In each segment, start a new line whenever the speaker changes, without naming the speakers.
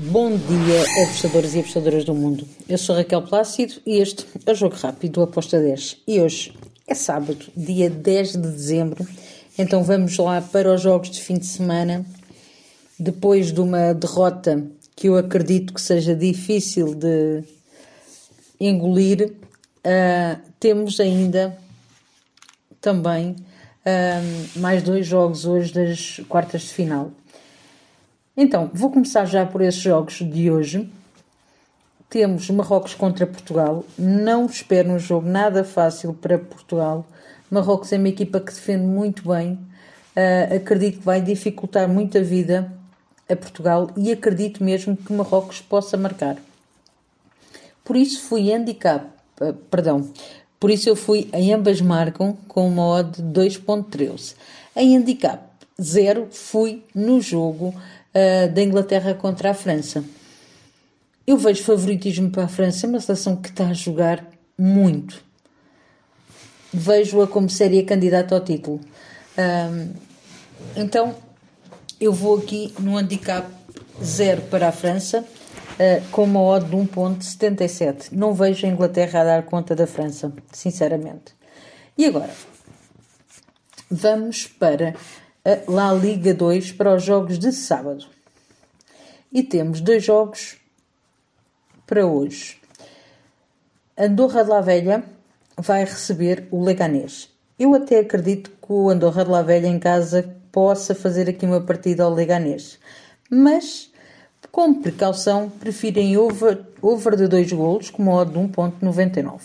Bom dia, apostadores e apostadoras do mundo. Eu sou Raquel Plácido e este é o Jogo Rápido do Aposta 10. E hoje é sábado, dia 10 de dezembro. Então vamos lá para os jogos de fim de semana. Depois de uma derrota que eu acredito que seja difícil de engolir, uh, temos ainda também uh, mais dois jogos hoje das quartas de final. Então, vou começar já por esses jogos de hoje. Temos Marrocos contra Portugal. Não espero um jogo nada fácil para Portugal. Marrocos é uma equipa que defende muito bem. Uh, acredito que vai dificultar muito a vida a Portugal e acredito mesmo que Marrocos possa marcar. Por isso fui handicap, uh, perdão, por isso eu fui em ambas marcam com uma odd de 2.13. Em handicap 0 fui no jogo uh, da Inglaterra contra a França. Eu vejo favoritismo para a França, é uma seleção que está a jogar muito. Vejo-a como séria candidata ao título. Então, eu vou aqui no handicap 0 para a França, uh, com uma odd de 1.77. Não vejo a Inglaterra a dar conta da França, sinceramente. E agora, vamos para a La Liga 2 para os jogos de sábado. E temos dois jogos para hoje. Andorra de la Velha vai receber o Leganés. Eu até acredito que o Andorra de la Velha em casa possa fazer aqui uma partida ao Leganés. Mas, como precaução, preferem over, over de dois golos com modo de 1.99.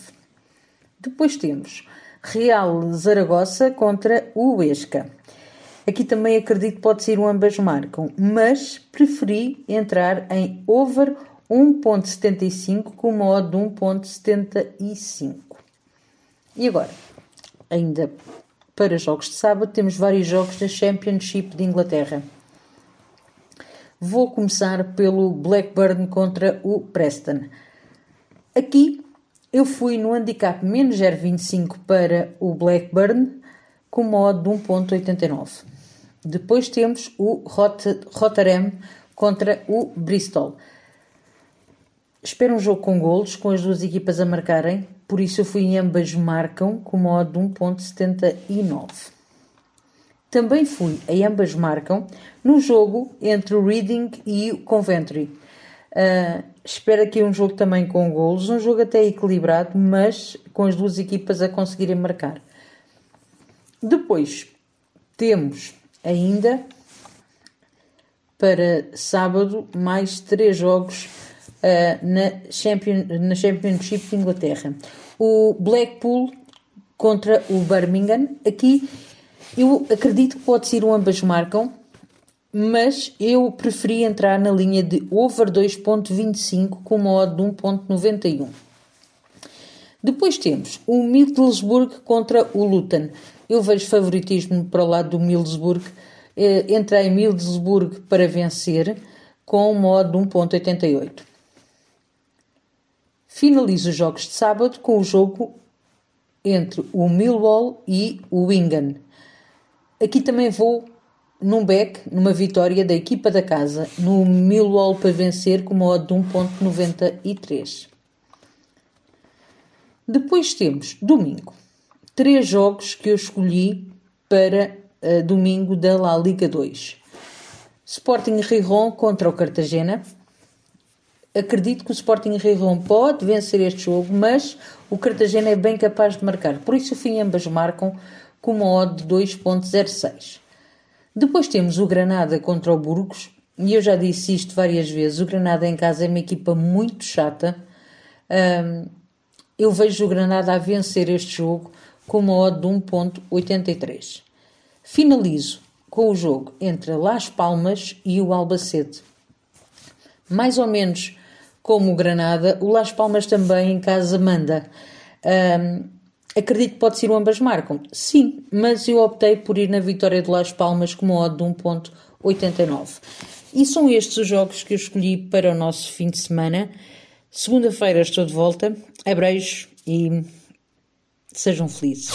Depois temos Real Zaragoza contra o Huesca. Aqui também acredito que pode ser um ambas marcam, mas preferi entrar em over 1.75 com uma odd de 1.75. E agora, ainda para jogos de sábado, temos vários jogos da Championship de Inglaterra. Vou começar pelo Blackburn contra o Preston. Aqui eu fui no handicap menos 0,25 para o Blackburn com uma de 1.89. Depois temos o Rotterdam contra o Bristol. Espero um jogo com golos, com as duas equipas a marcarem, por isso eu fui em ambas marcam com modo de 1.79. Também fui em ambas marcam no jogo entre o Reading e o Coventry. Uh, espero aqui um jogo também com golos, um jogo até equilibrado, mas com as duas equipas a conseguirem marcar. Depois temos ainda para sábado mais três jogos uh, na, Champion, na Championship de Inglaterra. O Blackpool contra o Birmingham. Aqui eu acredito que pode ser um ambas marcam, mas eu preferi entrar na linha de over 2.25 com uma de 1.91. Depois temos o Middlesbrough contra o Luton. Eu vejo favoritismo para o lado do Middlesbrough. Eh, entrei em Middlesbrough para vencer com um modo de 1.88. Finalizo os jogos de sábado com o jogo entre o Millwall e o Wigan. Aqui também vou num back, numa vitória da equipa da casa, no Millwall para vencer com modo de 1.93. Depois temos domingo. Três jogos que eu escolhi para uh, domingo da La Liga 2. Sporting Rijon contra o Cartagena. Acredito que o Sporting Rijon pode vencer este jogo, mas o Cartagena é bem capaz de marcar. Por isso, o fim ambas marcam com uma odd de 2.06. Depois temos o Granada contra o Burgos. E eu já disse isto várias vezes. O Granada em casa é uma equipa muito chata. Um, eu vejo o Granada a vencer este jogo com uma odd de 1.83. Finalizo com o jogo entre Las Palmas e o Albacete. Mais ou menos como o Granada, o Las Palmas também em casa manda. Um, acredito que pode ser o ambas marcam. Sim, mas eu optei por ir na vitória de Las Palmas com uma odd de 1.89. E são estes os jogos que eu escolhi para o nosso fim de semana. Segunda-feira estou de volta. Abreijos e sejam felizes.